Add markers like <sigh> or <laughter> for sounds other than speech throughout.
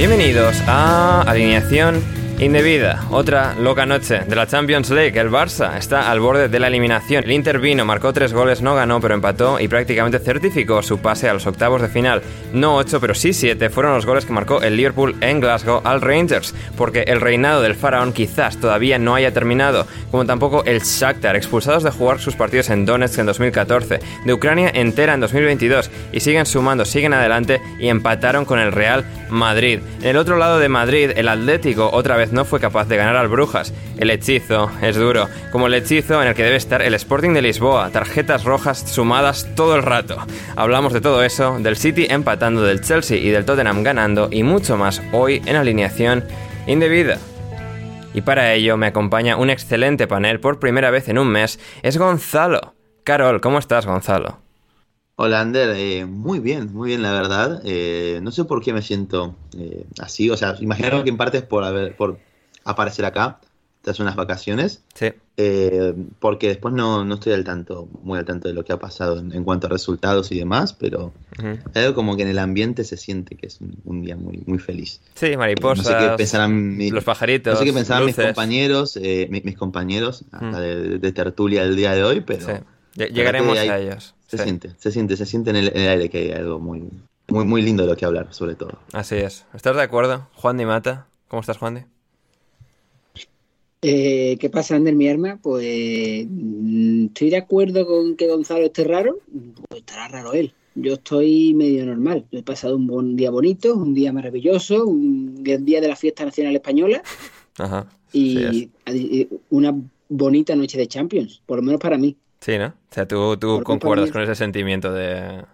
Bienvenidos a Alineación Indebida, otra loca noche de la Champions League. El Barça está al borde de la eliminación. El Inter vino, marcó tres goles, no ganó, pero empató y prácticamente certificó su pase a los octavos de final. No ocho, pero sí siete fueron los goles que marcó el Liverpool en Glasgow al Rangers, porque el reinado del faraón quizás todavía no haya terminado, como tampoco el Shakhtar, expulsados de jugar sus partidos en Donetsk en 2014, de Ucrania entera en 2022, y siguen sumando, siguen adelante y empataron con el Real Madrid. En el otro lado de Madrid, el Atlético otra vez no fue capaz de ganar al Brujas. El hechizo es duro, como el hechizo en el que debe estar el Sporting de Lisboa, tarjetas rojas sumadas todo el rato. Hablamos de todo eso, del City empatando, del Chelsea y del Tottenham ganando y mucho más hoy en alineación indebida. Y para ello me acompaña un excelente panel por primera vez en un mes, es Gonzalo. Carol, ¿cómo estás Gonzalo? Hola Ander, eh, muy bien, muy bien la verdad. Eh, no sé por qué me siento eh, así, o sea, imagino que en parte es por, haber, por aparecer acá tras unas vacaciones, Sí. eh, porque después no, no estoy al tanto, muy al tanto de lo que ha pasado en, en cuanto a resultados y demás, pero hay algo como que en el ambiente se siente que es un, un día muy, muy feliz. Sí, No mariposas, sé qué pensarán, mi- los pajaritos, no sé qué pensarán mis compañeros, eh, mi- mis, compañeros Mm. de, de tertulia el día de hoy, pero Sí. Llegaremos a ellos. Se sí. siente, se siente, se siente en el, en el aire que hay algo muy, muy, muy lindo de lo que hablar, sobre todo. Así es. ¿Estás de acuerdo? Juan Di Mata. ¿Cómo estás, Juan Di? Eh, ¿Qué pasa, Ander, mi arma? Pues mm, estoy de acuerdo con que Gonzalo esté raro, pues estará raro él. Yo estoy medio normal. He pasado un buen día bonito, un día maravilloso, un día de la fiesta nacional española Ajá. Sí, y y una bonita noche de Champions, por lo menos para mí. Sí, ¿no? O sea, tú, tú concuerdas con ese sentimiento de,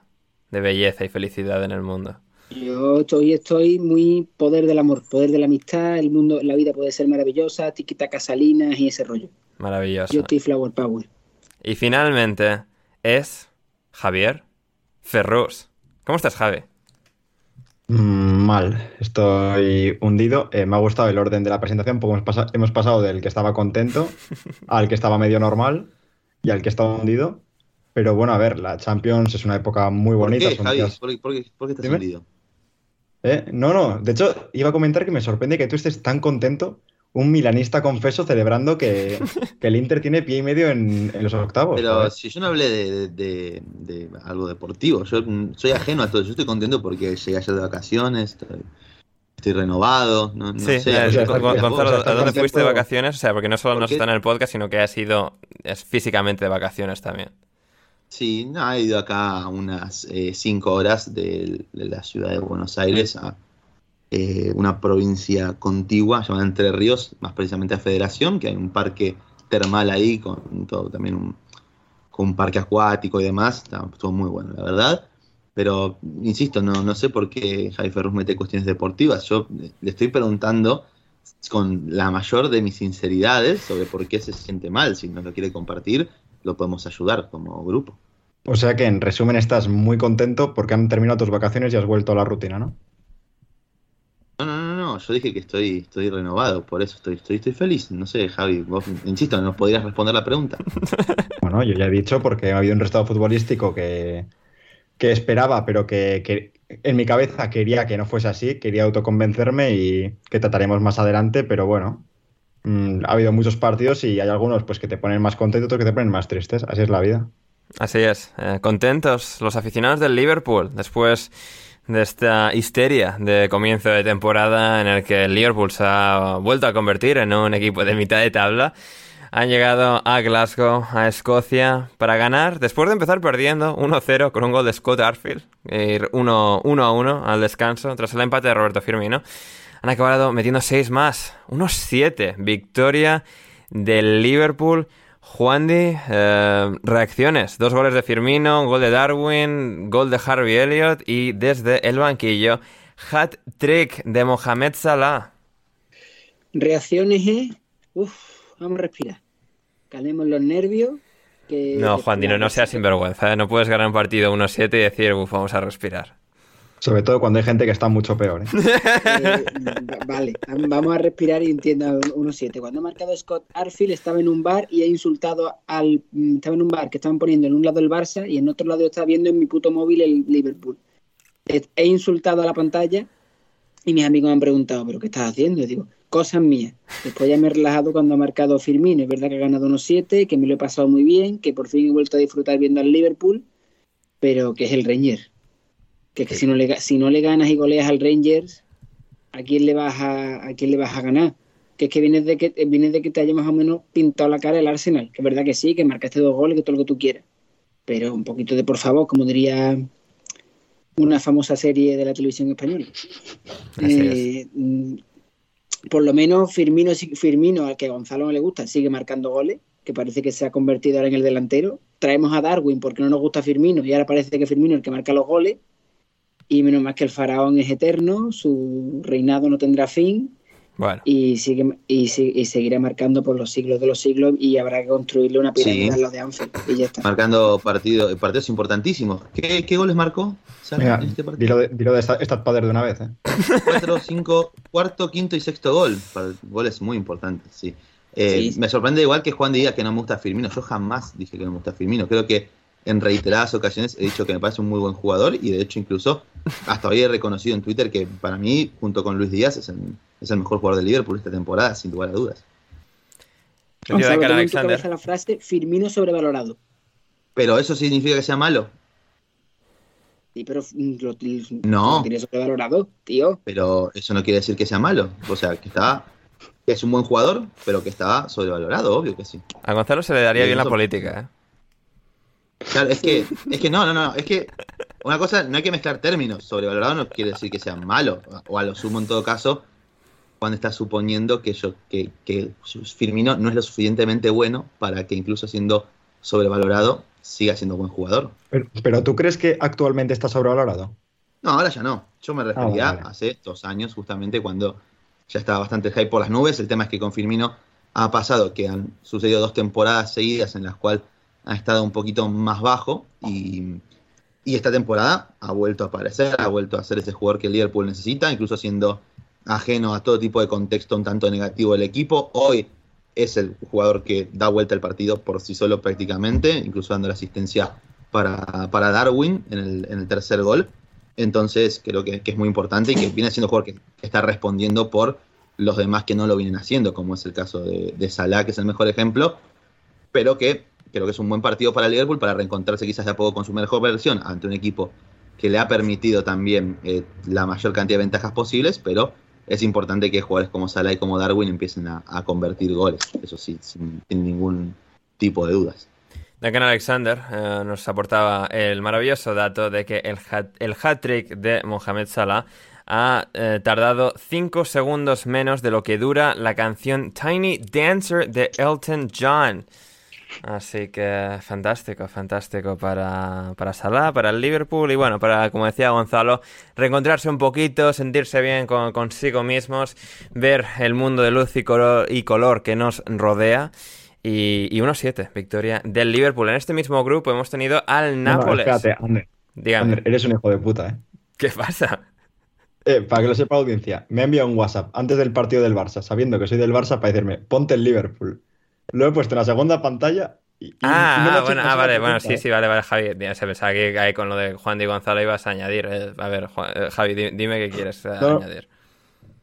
de belleza y felicidad en el mundo. Yo estoy, estoy muy poder del amor, poder de la amistad, el mundo, la vida puede ser maravillosa, tiquitaca salinas y ese rollo. Maravilloso. Yo estoy flower power. Y finalmente es Javier Ferrus. ¿Cómo estás, Javi? Mm, Mal, estoy hundido. Eh, me ha gustado el orden de la presentación, porque hemos, pasa- hemos pasado del que estaba contento <laughs> al que estaba medio normal y al que estaba hundido. Pero bueno, a ver, la Champions es una época muy ¿Por bonita. qué, Javi? días- ¿Por, qué- por qué- por qué estás Dime. hundido? ¿Eh? No, no, de hecho, iba a comentar que me sorprende que tú estés tan contento, un milanista confeso, celebrando que, <laughs> que el Inter tiene pie y medio en, en los octavos. Pero si yo no hablé de, de- de algo deportivo, yo soy ajeno a todo. Yo estoy contento porque llegué ayer de vacaciones, estoy, estoy renovado. No, no Sí, sé, eh. Gonzalo, ¿a dónde fuiste de vacaciones? O sea, porque no solo ¿Por nos está en el podcast, sino que has ido es físicamente de vacaciones también. Sí, no, he ido acá unas eh, cinco horas de, de la ciudad de Buenos Aires a, eh, una provincia contigua llamada Entre Ríos, más precisamente a Federación, que hay un parque termal ahí con todo también un, con un parque acuático y demás. Está, estuvo muy bueno, la verdad. Pero, insisto, no, no sé por qué Javi Ferrus mete cuestiones deportivas. Yo le estoy preguntando con la mayor de mis sinceridades sobre por qué se siente mal. Si no lo quiere compartir, lo podemos ayudar como grupo. O sea que, en resumen, estás muy contento porque han terminado tus vacaciones y has vuelto a la rutina, ¿no? No, no, no, no. Yo dije que estoy, estoy renovado, por eso estoy, estoy, estoy feliz. No sé, Javi, vos, insisto, ¿nos podrías responder la pregunta? <laughs> bueno, yo ya he dicho porque ha habido un resultado futbolístico que, que esperaba, pero que, que, en mi cabeza quería que no fuese así, quería autoconvencerme y que trataremos más adelante, pero bueno, mmm, ha habido muchos partidos y hay algunos pues que te ponen más contentos, otros que te ponen más tristes, así es la vida. Así es, eh, contentos los aficionados del Liverpool después de esta histeria de comienzo de temporada en el que el Liverpool se ha vuelto a convertir en un equipo de mitad de tabla. Han llegado a Glasgow, a Escocia, para ganar, después de empezar perdiendo 1-0 con un gol de Scott Arfield, ir 1-1 al descanso, tras el empate de Roberto Firmino. Han acabado metiendo 6 más, unos 7. Victoria del Liverpool. Juan Di, eh, reacciones. Dos goles de Firmino, un gol de Darwin, gol de Harvey Elliott y desde el banquillo, hat trick de Mohamed Salah. Reacciones, ¿eh? Uf, vamos a respirar. Calmemos los nervios. Que no, Juan Di, no, no seas sinvergüenza. ¿eh? No puedes ganar un partido 1-7 y decir, uf, vamos a respirar. Sobre todo cuando hay gente que está mucho peor. ¿eh? <laughs> Eh, vale, vamos a respirar y entienda 1-7. Cuando ha marcado Scott Arfield estaba en un bar y ha insultado al. Estaba en un bar que estaban poniendo en un lado el Barça y en otro lado estaba viendo en mi puto móvil el Liverpool. He insultado a la pantalla y mis amigos me han preguntado, ¿pero qué estás haciendo? Y digo, cosas mías. Después ya me he relajado cuando ha marcado Firmino. Es verdad que ha ganado 1-7, que me lo he pasado muy bien, que por fin he vuelto a disfrutar viendo al Liverpool, pero que es el Reñer que es que si no le si no le ganas y goleas al Rangers, ¿a quién le vas a, a quién le vas a ganar? Que es que vienes de que vienes de que te haya más o menos pintado la cara el Arsenal, que es verdad que sí, que marcaste dos goles, que todo lo que tú quieras. Pero un poquito de por favor, como diría una famosa serie de la televisión española. Eh, por lo menos Firmino, Firmino, al que Gonzalo no le gusta, sigue marcando goles, que parece que se ha convertido ahora en el delantero. Traemos a Darwin porque no nos gusta Firmino y ahora parece que Firmino es el que marca los goles y menos más que el faraón es eterno, su reinado no tendrá fin. Bueno. Y, sigue, y, y, seguirá marcando por los siglos de los siglos y habrá que construirle una pirámide sí. a los de Anfield y ya está. Marcando partido, partidos importantísimos. ¿Qué, qué goles marcó? Mira, en este dilo de, dilo de Stad Padre de una vez. ¿eh? Cuatro, cinco, cuarto, quinto y sexto gol. Goles muy importantes, sí. Eh, sí. Me sorprende igual que Juan diga que no me gusta Firmino. Yo jamás dije que no me gusta Firmino. Creo que en reiteradas ocasiones he dicho que me parece un muy buen jugador y de hecho incluso hasta hoy he reconocido en Twitter que para mí, junto con Luis Díaz, es el, es el mejor jugador del Liverpool esta temporada, sin lugar a dudas. Gonzalo, tengo en tu cabeza la frase Firmino sobrevalorado. Pero eso significa que sea malo. Sí, pero lo, lo, no. lo tiene sobrevalorado, tío. Pero eso no quiere decir que sea malo. O sea, que está que es un buen jugador, pero que está sobrevalorado, obvio que sí. A Gonzalo se le daría bien la política, ¿eh? Claro, es que, es que no, no, no, es que una cosa, no hay que mezclar términos. Sobrevalorado no quiere decir que sea malo, o a lo sumo en todo caso, cuando estás suponiendo que, yo, que, que Firmino no es lo suficientemente bueno para que incluso siendo sobrevalorado siga siendo buen jugador. Pero, pero ¿tú crees que actualmente está sobrevalorado? No, ahora ya no. Yo me refería ah, vale. hace dos años, justamente cuando ya estaba bastante hype por las nubes. El tema es que con Firmino ha pasado que han sucedido dos temporadas seguidas en las cuales ha estado un poquito más bajo y, y, esta temporada ha vuelto a aparecer, ha vuelto a ser ese jugador que el Liverpool necesita, incluso siendo ajeno a todo tipo de contexto un tanto negativo del equipo. Hoy es el jugador que da vuelta el partido por sí solo prácticamente, incluso dando la asistencia para, para Darwin en el, en el, tercer gol. Entonces creo que, que, es muy importante y que viene siendo un jugador que, está respondiendo por los demás que no lo vienen haciendo, como es el caso de, de Salah, que es el mejor ejemplo, pero que creo que es un buen partido para Liverpool para reencontrarse quizás de a poco con su mejor versión ante un equipo que le ha permitido también eh, la mayor cantidad de ventajas posibles, pero es importante que jugadores como Salah y como Darwin empiecen a, convertir goles, eso sí, sin, ningún tipo de dudas. Duncan Alexander eh, nos aportaba el maravilloso dato de que el hat, el hat de Mohamed Salah ha eh, tardado 5 segundos menos de lo que dura la canción Tiny Dancer de Elton John. Así que fantástico, fantástico para, para Salah, para el Liverpool y bueno, para, como decía Gonzalo, reencontrarse un poquito, sentirse bien con, consigo mismos, ver el mundo de luz y color, y color que nos rodea. Y, y 1-7, victoria del Liverpool. En este mismo grupo hemos tenido al Nápoles. espérate, Ander. Dígame. eres un hijo de puta, ¿eh? ¿Qué pasa? Eh, para que lo sepa la audiencia, me ha enviado un WhatsApp antes del partido del Barça, sabiendo que soy del Barça, para decirme, ponte el Liverpool. Lo he puesto en la segunda pantalla y, y Ah, no ha ah, hecho bueno, ah, vale, bueno, sí, ¿eh? sí, vale, vale, Javi. Se pensaba que ahí con lo de Juan Di Gonzalo ibas a añadir. eh, A ver, Juan- eh, Javi, di- dime qué quieres No. añadir.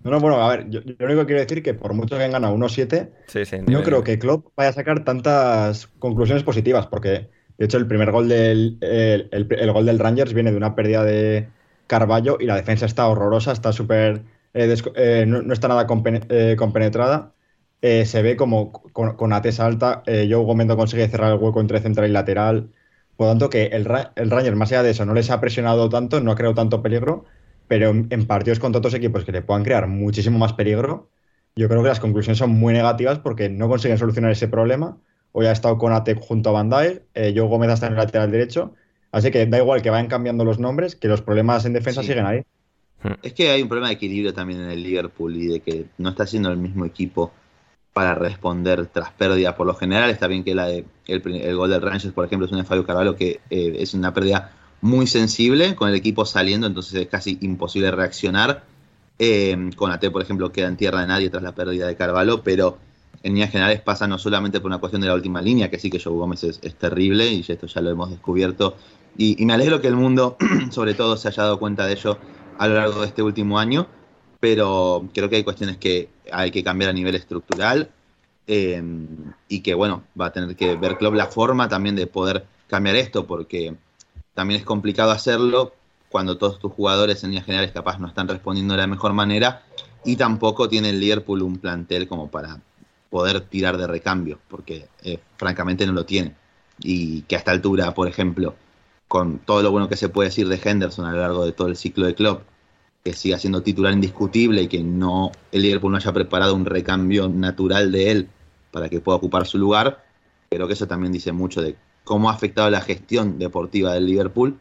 No, no, bueno, a ver, yo, yo lo único que quiero decir que por mucho que hayan ganado 1-7, Sí, sí. no creo que Klopp vaya a sacar tantas conclusiones positivas, porque de hecho el primer gol del, el, el- el gol del Rangers viene de una pérdida de Carballo y la defensa está horrorosa, está súper. eh, eh, no, no está nada compene- eh, compenetrada. Eh, se ve como con, con AT alta, eh, Joe Gómez no consigue cerrar el hueco entre central y lateral. Por lo tanto, que el, el Rangers, más allá de eso, no les ha presionado tanto, no ha creado tanto peligro, pero en, en partidos contra otros equipos que le puedan crear muchísimo más peligro, yo creo que las conclusiones son muy negativas porque no consiguen solucionar ese problema. Hoy ha estado con Ate junto a Van Dijk, eh, Joe Gómez está en el lateral derecho, así que da igual que vayan cambiando los nombres, que los problemas en defensa Sí. siguen ahí. Es que hay un problema de equilibrio también en el Liverpool y de que no está siendo el mismo equipo para responder tras pérdida. Por lo general está bien que la de- el, el gol del Rangers, por ejemplo, es un de Fabio Carvalho que eh, es una pérdida muy sensible con el equipo saliendo, entonces es casi imposible reaccionar. Eh, con AT, por ejemplo, queda en tierra de nadie tras la pérdida de Carvalho, pero en líneas generales pasa no solamente por una cuestión de la última línea, que sí que Joe Gómez es, terrible y esto ya lo hemos descubierto. Y me alegro que el mundo, <clears throat> sobre todo, se haya dado cuenta de ello a lo largo de este último año, pero creo que hay cuestiones que hay que cambiar a nivel estructural eh, y que, bueno, va a tener que ver Klopp la forma también de poder cambiar esto, porque también es complicado hacerlo cuando todos tus jugadores en líneas generales capaz no están respondiendo de la mejor manera y tampoco tiene el Liverpool un plantel como para poder tirar de recambio, porque eh, francamente no lo tiene. Y que a esta altura, por ejemplo, con todo lo bueno que se puede decir de Henderson a lo largo de todo el ciclo de Klopp, que siga siendo titular indiscutible y que no el Liverpool no haya preparado un recambio natural de él para que pueda ocupar su lugar, creo que eso también dice mucho de cómo ha afectado la gestión deportiva del Liverpool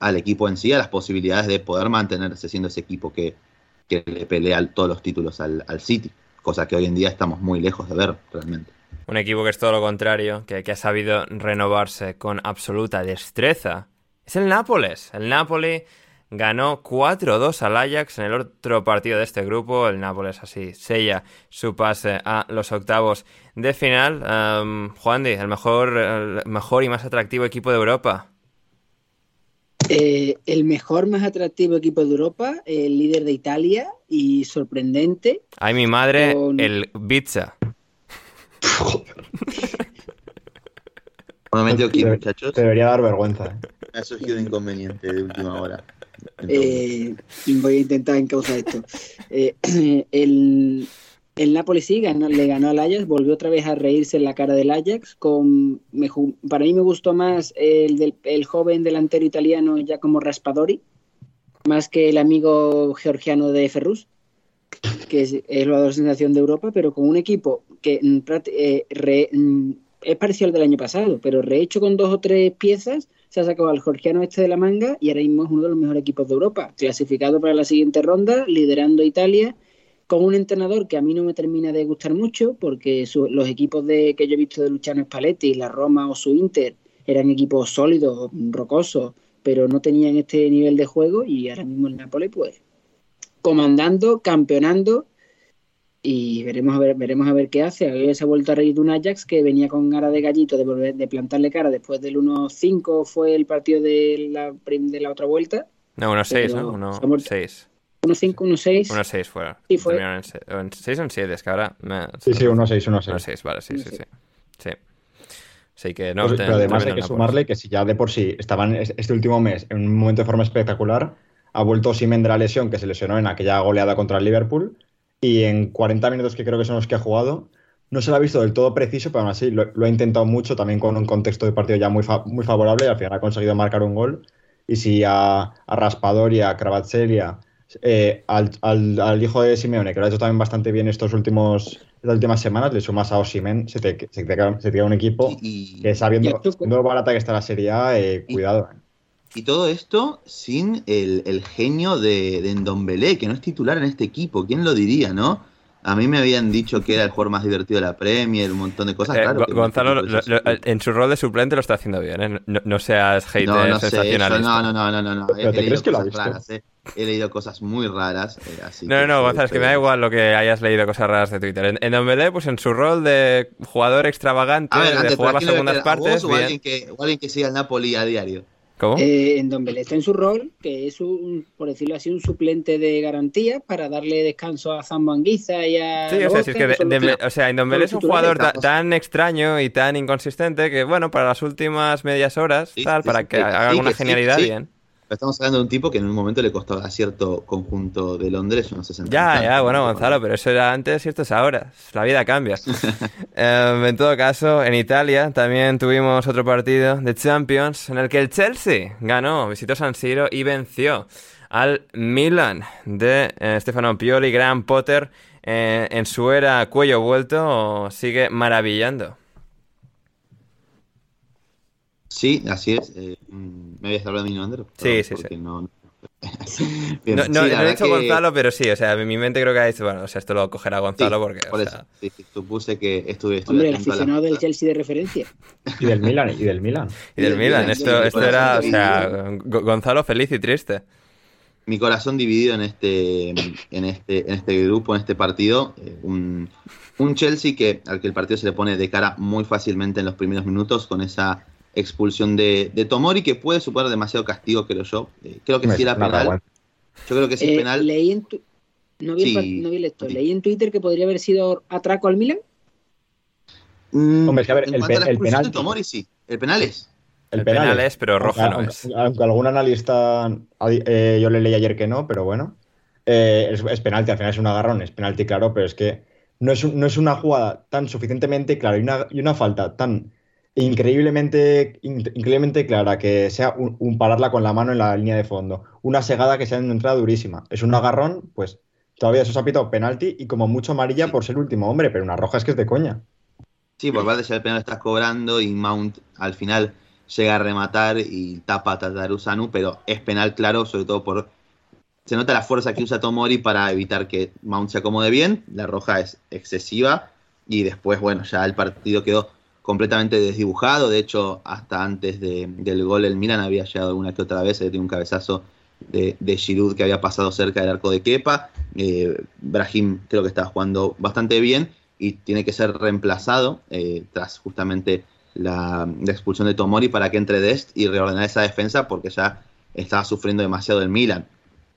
al equipo en sí, a las posibilidades de poder mantenerse siendo ese equipo que, que le pelea todos los títulos al, al City, cosa que hoy en día estamos muy lejos de ver realmente. Un equipo que es todo lo contrario, que, que ha sabido renovarse con absoluta destreza. Es el Nápoles. El Napoli ganó 4-2 al Ajax en el otro partido de este grupo. El Nápoles así sella su pase a los octavos de final. Um, Juan Di, el mejor, el mejor y más atractivo equipo de Europa. Eh, el mejor, más atractivo equipo de Europa, el líder de Italia y sorprendente. Ay, mi madre, Con- el Pizza. Un momento aquí, Te- muchachos, Te debería dar vergüenza. ¿eh? ha surgido un inconveniente de última hora. Eh, voy a intentar encauzar esto. Eh, <clears throat> el, el Napoli sí ganó- le ganó al Ajax, volvió otra vez a reírse en la cara del Ajax. Con, me para mí me gustó más el, del, el joven delantero italiano Giacomo Raspadori, más que el amigo georgiano de Ferrus, que es el jugador sensación de Europa, pero con un equipo que mm, eh, re- mm, es parecido al del año pasado, pero rehecho con dos o tres piezas, se ha sacado al georgiano este de la manga y ahora mismo es uno de los mejores equipos de Europa, clasificado para la siguiente ronda, liderando Italia, con un entrenador que a mí no me termina de gustar mucho, porque su- los equipos de, que yo he visto de Luciano Spalletti, la Roma o su Inter, eran equipos sólidos, rocosos, pero no tenían este nivel de juego y ahora mismo el Napoli pues comandando, campeonando y veremos a ver, veremos a ver qué hace. Hoy se ha vuelto a reír de un Ajax que venía con cara de gallito de volver, de plantarle cara después del 1-5 fue el partido de la, de la otra vuelta. No, 1-6, Pero ¿no? se ha muerto. 1-6. 1-5, 1-6. 1-6 fuera. Sí, fue. En 6 o en 7, es que ahora... Me... Sí, sí, 1-6, 1-6. 1-6, vale, sí, sí, sí. Sí. Sí que no... Pues, te- pero además hay que sumarle que si ya de por sí estaban es- este último mes en un momento de forma espectacular, ha vuelto Simen de la lesión que se lesionó en aquella goleada contra el Liverpool y en 40 minutos que creo que son los que ha jugado, no se lo ha visto del todo preciso, pero aún así lo, lo ha intentado mucho, también con un contexto de partido ya muy, fa- muy favorable y al final ha conseguido marcar un gol. Y si a, a Raspadori, a Kravatselia, eh, al, al, al, hijo de Simeone, que lo ha hecho también bastante bien estos últimos, estas últimas semanas, le sumas a Osimen, se te, se te, queda, se te queda un equipo y, que sabiendo lo barata que está la Serie A, eh, cuidado. Y todo esto sin el, el genio de, de Ndombele, que no es titular en este equipo. ¿Quién lo diría, no? A mí me habían dicho que era el jugador más divertido de la Premier, un montón de cosas. Eh, claro, Gonzalo, lo, lo, en su rol de suplente lo está haciendo bien, ¿eh? no, no, seas hater no, no sensacionalista. Sé, no, no, no, no, no. ¿Pero he, te he crees que lo has visto? Raras, ¿eh? He leído cosas muy raras. Eh, así no, que no, Gonzalo, es que me da igual lo que hayas leído cosas raras de Twitter. En, en Dombele, pues en su rol de jugador extravagante, ver, de antes, jugar las segundas partes. O, alguien que, o alguien que siga el Napoli a diario. ¿Cómo? Eh, en Dombele está en su rol, que es un, por decirlo así, un suplente de garantía para darle descanso a Zambo Anguiza y a. Sí, o sea, si es que, de, de, o sea, Dombele es un jugador ta, tan extraño y tan inconsistente que, bueno, para las últimas medias horas, Sí, tal, sí, para sí, que sí, haga sí, alguna genialidad, sí. bien. Estamos hablando de un tipo que en un momento le costó a cierto conjunto de Londres unos 60 Ya, ya, bueno, Gonzalo, pero eso era antes y esto es ahora. La vida cambia. <laughs> eh, en todo caso, en Italia también tuvimos otro partido de Champions en el que el Chelsea ganó, visitó San Siro y venció al Milan de eh, Stefano Pioli, Gran Potter. Eh, en su era cuello vuelto sigue maravillando. Sí, así es. Eh, ¿Me habías hablado de mi nombre? Sí, sí, sí. No, <laughs> Bien, no, no, sí, no he dicho que... Gonzalo, pero sí, o sea, en mi mente creo que ha dicho, bueno, o sea, esto lo cogerá Gonzalo sí, porque, por o eso, sea... sí, sí, supuse que estuve, estuve Hombre, el atento a la- aficionado del Chelsea de referencia. Y del Milan, y del Milan. Y del Sí, Milan, sí, esto, sí, era, o sea, Go- Gonzalo feliz y triste. mi corazón dividido en este, en este, en este grupo, en este partido. Eh, un, un Chelsea que, al que el partido se le pone de cara muy fácilmente en los primeros minutos con esa expulsión de, de Tomori que puede suponer demasiado castigo, creo yo. Eh, creo que sí era penal. Yo creo que sí es Eh, penal. leí en tu- no, vi Sí. pa- no vi el esto. Sí. Leí en Twitter que podría haber sido atraco al Milan. Mm, Hombre, es que a ver, en el a la el expulsión de Tomori, sí. El penal es. El penal es, pero roja aunque, no aunque- es. aunque algún analista, eh, yo le leí ayer que no, pero bueno, eh, es, es penalti, al final es un agarrón, es penalti claro, pero es que no es, un- no es una jugada tan suficientemente clara y una, y una falta tan increíblemente, in- increíblemente clara que sea un, un pararla con la mano en la línea de fondo, una segada que sea una entrada durísima, es un agarrón, pues todavía eso se ha pitado penalti y como mucho amarilla por ser el último hombre, pero una roja es que es de coña. Sí, por parte ya el penal lo estás cobrando y Mount al final llega a rematar y tapa a Tatarusanu, pero es penal claro, sobre todo por... Se nota la fuerza que usa Tomori para evitar que Mount se acomode bien, la roja es excesiva y después, bueno, ya el partido quedó completamente desdibujado, de hecho, hasta antes de- del gol el Milan había llegado alguna que otra vez, tiene un cabezazo de, de Giroud que había pasado cerca del arco de Kepa, eh, Brahim creo que estaba jugando bastante bien y tiene que ser reemplazado eh, tras justamente la, la expulsión de Tomori para que entre Dest y reordenar esa defensa porque ya estaba sufriendo demasiado el Milan.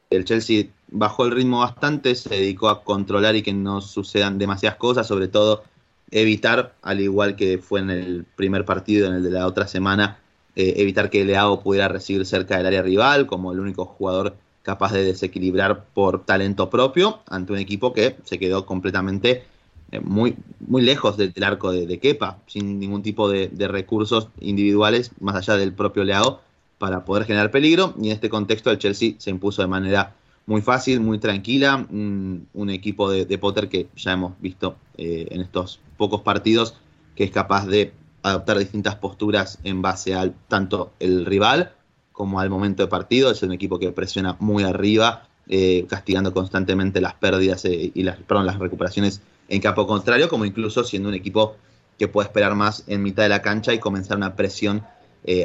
El Chelsea bajó el ritmo bastante, se dedicó a controlar y que no sucedan demasiadas cosas, sobre todo evitar, al igual que fue en el primer partido, en el de la otra semana, eh, evitar que Leao pudiera recibir cerca del área rival como el único jugador capaz de desequilibrar por talento propio ante un equipo que se quedó completamente eh, muy, muy lejos del, arco de, de Kepa, sin ningún tipo de, de recursos individuales más allá del propio Leao para poder generar peligro. Y en este contexto el Chelsea se impuso de manera muy fácil, muy tranquila. Un, equipo de, Potter que ya hemos visto eh, en estos pocos partidos que es capaz de adoptar distintas posturas en base al tanto el rival como al momento de partido. Es un equipo que presiona muy arriba, eh, castigando constantemente las pérdidas eh, y las, perdón, las recuperaciones en campo contrario, como incluso siendo un equipo que puede esperar más en mitad de la cancha y comenzar una presión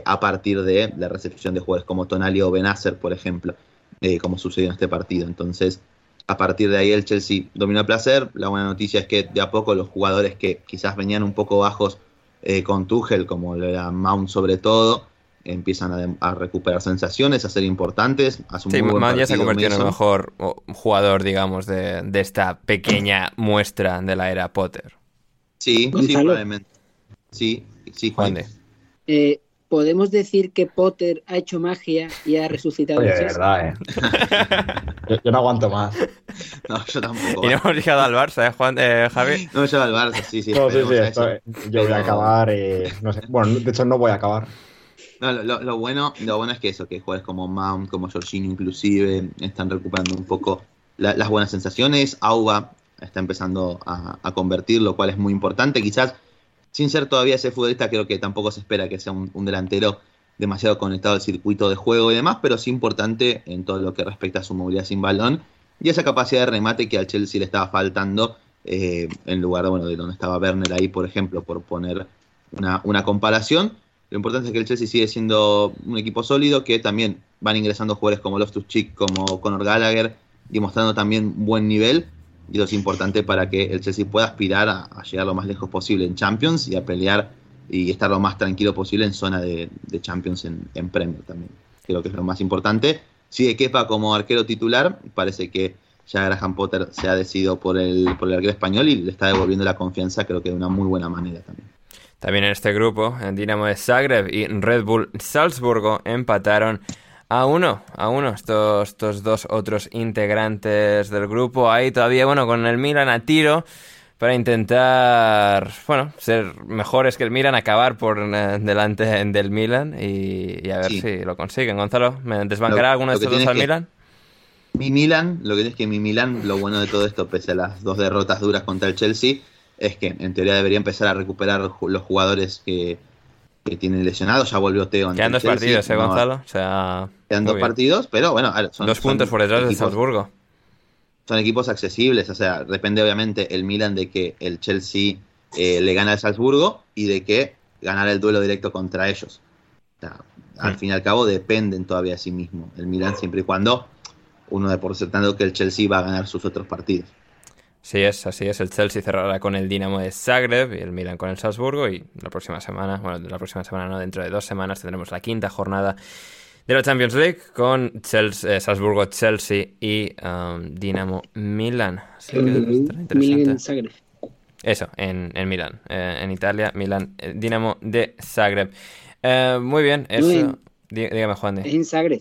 a partir de la recepción de jugadores como Tonali o Benacer, por ejemplo, eh, como sucedió en este partido. Entonces, a partir de ahí el Chelsea dominó el placer. La buena noticia es que de a poco los jugadores que quizás venían un poco bajos eh, con Tuchel, como era Mount sobre todo, empiezan a, a, recuperar sensaciones, a ser importantes. A sí, Mount ya se ha convertido en el mejor jugador, digamos, de, de, esta pequeña <clears throat> muestra de la era Potter. Sí, sí, probablemente. Sí, sí, Juan. Eh, ¿Podemos decir que Potter ha hecho magia y ha resucitado Oye, el de verdad, ¿eh? <laughs> yo, yo no aguanto más. <laughs> No, yo tampoco. Y no hemos llegado al Barça, ¿eh, Juan, eh, Javi? <laughs> No me lleva al Barça, sí, sí. No, sí, sí, esperemos a esto- eso. yo voy a acabar. eh, no sé. Bueno, de hecho, no voy a acabar. lo, bueno, lo bueno es que eso, que jugadores como Mount, como Jorginho inclusive, están recuperando un poco las buenas sensaciones. Auba está empezando a, convertir, lo cual es muy importante. Quizás, sin ser todavía ese futbolista, creo que tampoco se espera que sea un, delantero demasiado conectado al circuito de juego y demás, pero sí importante en todo lo que respecta a su movilidad sin balón y esa capacidad de remate que al Chelsea le estaba faltando eh, en lugar bueno, de donde estaba Werner ahí, por ejemplo, por poner una, una comparación. Lo importante es que el Chelsea sigue siendo un equipo sólido, que también van ingresando jugadores como Loftus-Cheek, como Conor Gallagher, demostrando también buen nivel. Y eso es importante para que el Chelsea pueda aspirar a, llegar lo más lejos posible en Champions y a pelear y estar lo más tranquilo posible en zona de, Champions en, en, Premier también. Creo que es lo más importante. Sigue Kepa como arquero titular. Parece que ya Graham Potter se ha decidido por el, por el arquero español y le está devolviendo la confianza, creo que de una muy buena manera también. También en este grupo, el Dinamo de Zagreb y Red Bull Salzburgo empataron a uno, a uno, estos, estos dos otros integrantes del grupo. Ahí todavía, bueno, con el Milan a tiro para intentar, bueno, ser mejores que el Milan, acabar por eh, delante del Milan y, a ver si lo consiguen. Gonzalo, ¿me desbancará alguno de estos dos al Milan? Mi Milan, lo que es que mi Milan, lo bueno de todo esto, pese a las dos derrotas duras contra el Chelsea, es que en teoría debería empezar a recuperar los jugadores que, tienen lesionados. Ya volvió Teo. Quedan dos partidos, ¿eh, Gonzalo? O sea, quedan dos partidos, pero bueno, son. Dos puntos por detrás de Salzburgo. Son equipos accesibles, o sea, depende obviamente el Milan de que el Chelsea eh, le gana al Salzburgo y de que ganar el duelo directo contra ellos. O sea, al mm. fin y al cabo dependen todavía de sí mismo. El Milan siempre y cuando uno de por que el Chelsea va a ganar sus otros partidos. Sí es, así es. El Chelsea cerrará con el Dinamo de Zagreb y el Milan con el Salzburgo. Y la próxima semana, bueno, la próxima semana no, dentro de dos semanas tendremos la quinta jornada de la Champions League con Chelsea, eh, Salzburgo, Chelsea y um, Dinamo Milan. Milan Zagreb. Eso, en, en Milán. Eh, en Italia, Milan, eh, Dinamo de Zagreb. muy bien, eso. dígame, Juan. Es en Zagreb.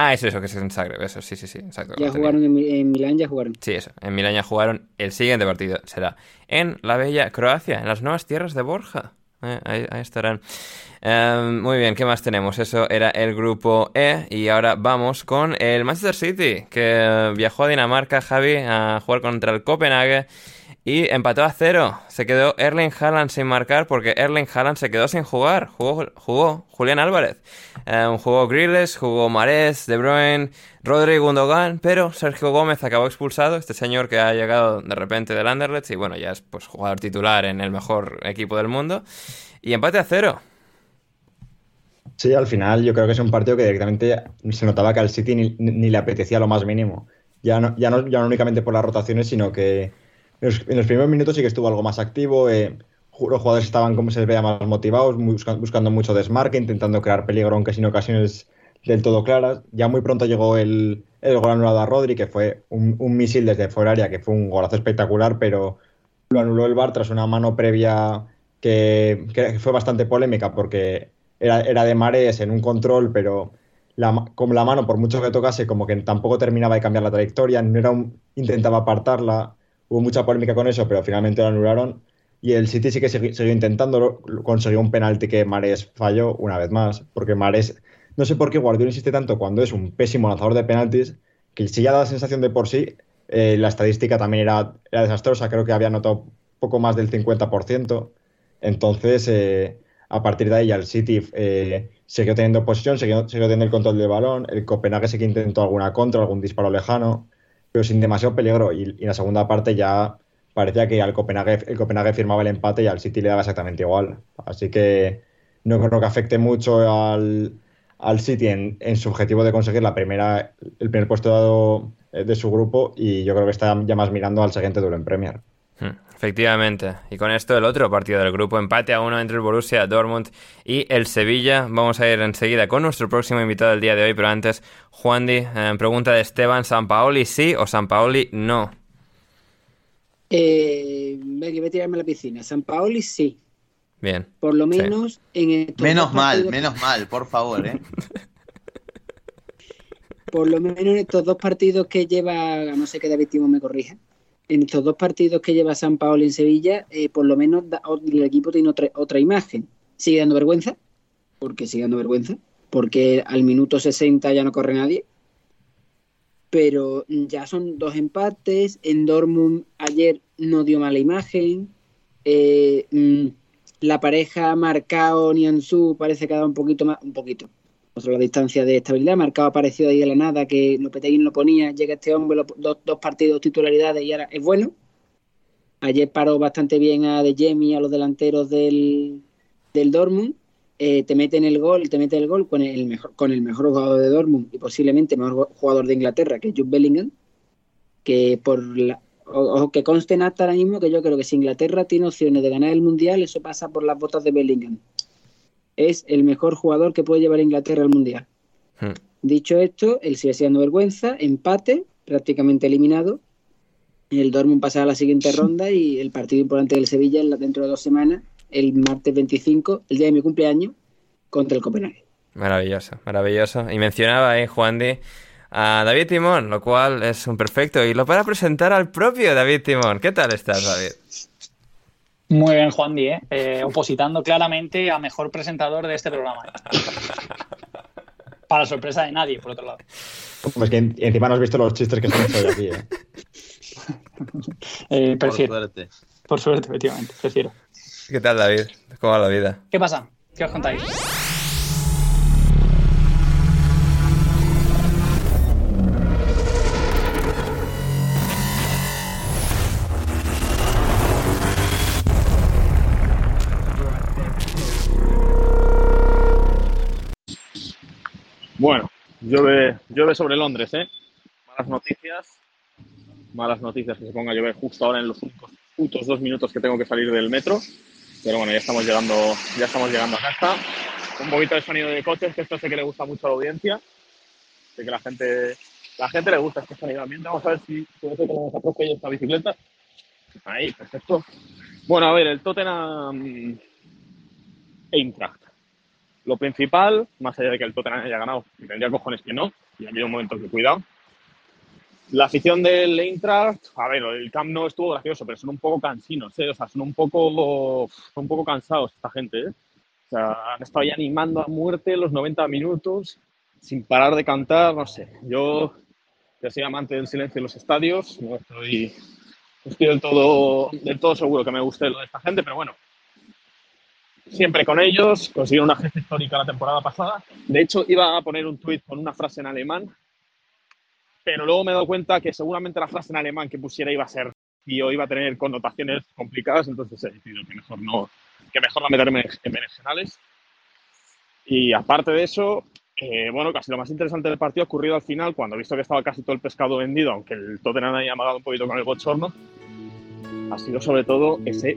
Ah, eso, eso, que es en Zagreb, eso, sí, sí, sí, exacto. Ya jugaron en, Milán, ya jugaron. Sí, eso, en Milán ya jugaron. El siguiente partido será en la bella Croacia, en las nuevas tierras de Borja. Eh, ahí, estarán. Em, muy bien, ¿qué más tenemos? Eso era el grupo E y ahora vamos con el Manchester City, que viajó a Dinamarca, Javi, a jugar contra el Copenhague y empató a cero. Se quedó Erling Haaland sin marcar porque Erling Haaland se quedó sin jugar. Jugó, jugó Julián Álvarez. Eh, jugó Grilles, jugó Marés, De Bruyne, Rodrigo Gundogan, pero Sergio Gómez acabó expulsado. Este señor que ha llegado de repente del Anderlecht y bueno, ya es pues jugador titular en el mejor equipo del mundo. Y empate a cero. Sí, al final yo creo que es un partido que directamente se notaba que al City ni, ni le apetecía lo más mínimo. Ya no, ya, no, ya no únicamente por las rotaciones, sino que en los, primeros minutos sí que estuvo algo más activo. Eh, los jugadores estaban, como se veía, más motivados, buscando mucho desmarque, intentando crear peligro, aunque sin ocasiones del todo claras. Ya muy pronto llegó el, el gol anulado a Rodri, que fue un, misil desde fuera área, que fue un golazo espectacular, pero lo anuló el VAR tras una mano previa que, fue bastante polémica porque era, era, de Mares en un control, pero la, como la mano, por mucho que tocase, como que tampoco terminaba de cambiar la trayectoria, no era un, intentaba apartarla, Hubo mucha polémica con eso, pero finalmente lo anularon. Y el City sí que siguió, intentándolo, consiguió un penalti que Mares falló una vez más, porque Mares, no sé por qué Guardiola insiste tanto cuando es un pésimo lanzador de penaltis, que si ya da la sensación de por sí, eh, la estadística también era, desastrosa, creo que había anotado poco más del 50%. Entonces, eh, a partir de ahí, el City eh, siguió teniendo posición, siguió, siguió, teniendo el control del balón, el Copenhague sí que intentó alguna contra, algún disparo lejano pero sin demasiado peligro. Y, en la segunda parte ya parecía que al Copenhague, el Copenhague firmaba el empate y al City le daba exactamente igual. Así que no creo que afecte mucho al, al City en, su objetivo de conseguir la primera, el primer puesto dado eh, de su grupo y yo creo que está ya más mirando al siguiente duelo en Premier. Hmm, efectivamente. Y con esto el otro partido del grupo, empate a uno entre el Borussia Dortmund y el Sevilla. Vamos a ir enseguida con nuestro próximo invitado del día de hoy, pero antes, Juan Di, eh, pregunta de Esteban, ¿San Paoli sí o San Paoli no? Eh, voy a tirarme a la piscina. San Paoli sí. Bien. Por lo menos en estos Menos mal, menos mal, por favor, ¿eh? por lo menos en estos dos partidos que lleva, no sé qué David Timo me corrija, en estos dos partidos que lleva San Paolo en Sevilla, eh, por lo menos el equipo tiene otra, otra imagen. ¿Sigue dando vergüenza? porque sigue dando vergüenza, porque al minuto 60 ya no corre nadie. Pero ya son dos empates. En Dortmund ayer no dio mala imagen. Eh, mm, la pareja Marcao Nianzú parece que ha dado un poquito más, un poquito, la distancia de estabilidad. Marcao ha aparecido ahí de la nada, que Lopetegui lo ponía. Llega este hombre, dos, dos partidos, titularidades y ahora es bueno. Ayer paró bastante bien a De Jemi, a los delanteros del, del Dortmund. Eh, te meten el gol, te mete el gol con el mejor, con el mejor jugador de Dortmund y posiblemente mejor jugador de Inglaterra, que es Jude Bellingham, que por la, ojo que conste en acta ahora mismo que yo creo que si Inglaterra tiene opciones de ganar el mundial, eso pasa por las botas de Bellingham. Es el mejor jugador que puede llevar a Inglaterra al mundial. Hmm. Dicho esto, él sigue siendo vergüenza, empate, prácticamente eliminado. El Dortmund pasa a la siguiente ronda y el partido importante del Sevilla dentro de dos semanas el martes 25, el día de mi cumpleaños, contra el Copenhague. Maravilloso, maravilloso. Y mencionaba, eh, Juan de a David Timón, lo cual es un perfecto. Y lo para presentar al propio David Timón. ¿Qué tal estás, David? Muy bien, Juan Di, ¿eh? eh opositando claramente a mejor presentador de este programa. Para sorpresa de nadie, por otro lado. Pues que encima no has visto los chistes que están hecho aquí, ¿eh? <laughs> eh por suerte. Por suerte, efectivamente, prefiero. ¿Qué tal, David? ¿Cómo va la vida? ¿Qué pasa? ¿Qué os contáis? Bueno, llueve, llueve sobre Londres, ¿eh? Malas noticias. Malas noticias que se ponga a llover justo ahora en los últimos dos minutos que tengo que salir del metro. Pero bueno, ya estamos llegando, ya estamos llegando a casa. Un poquito de sonido de coches, que esto sé que le gusta mucho a la audiencia. Sé que la gente, la gente le gusta este sonido ambiente. Vamos a ver si puede ser nos esta bicicleta. Ahí, perfecto. Bueno, a ver, el Tottenham Eintracht. Lo principal, más allá de que el Tottenham haya ganado, y tendría cojones que no, y ha habido un momento que cuidado, la afición del Eintracht, a ver, el Camp no estuvo gracioso, pero son un poco cansinos, ¿eh? O sea, son un poco, son un poco cansados esta gente, ¿eh? O sea, han estado ahí animando a muerte los 90 minutos, sin parar de cantar, no sé. Yo, que soy amante del silencio en los estadios, no estoy, estoy del, todo, del todo seguro que me guste lo de esta gente, pero bueno, siempre con ellos, consiguieron una gesta histórica la temporada pasada. De hecho, iba a poner un tuit con una frase en alemán pero luego me he dado cuenta que seguramente la frase en alemán que pusiera iba a ser y iba a tener connotaciones complicadas, entonces he decidido que mejor no, que mejor no meterme en berenjenales. Y aparte de eso, eh, bueno, casi lo más interesante del partido ha ocurrido al final, cuando he visto que estaba casi todo el pescado vendido, aunque el Tottenham haya amagado un poquito con el bochorno, ha sido sobre todo ese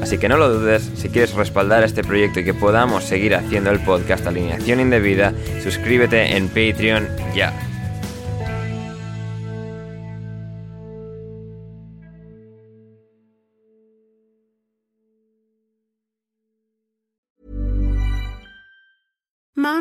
Así que no lo dudes, si quieres respaldar este proyecto y que podamos seguir haciendo el podcast Alineación Indebida, suscríbete en Patreon ya.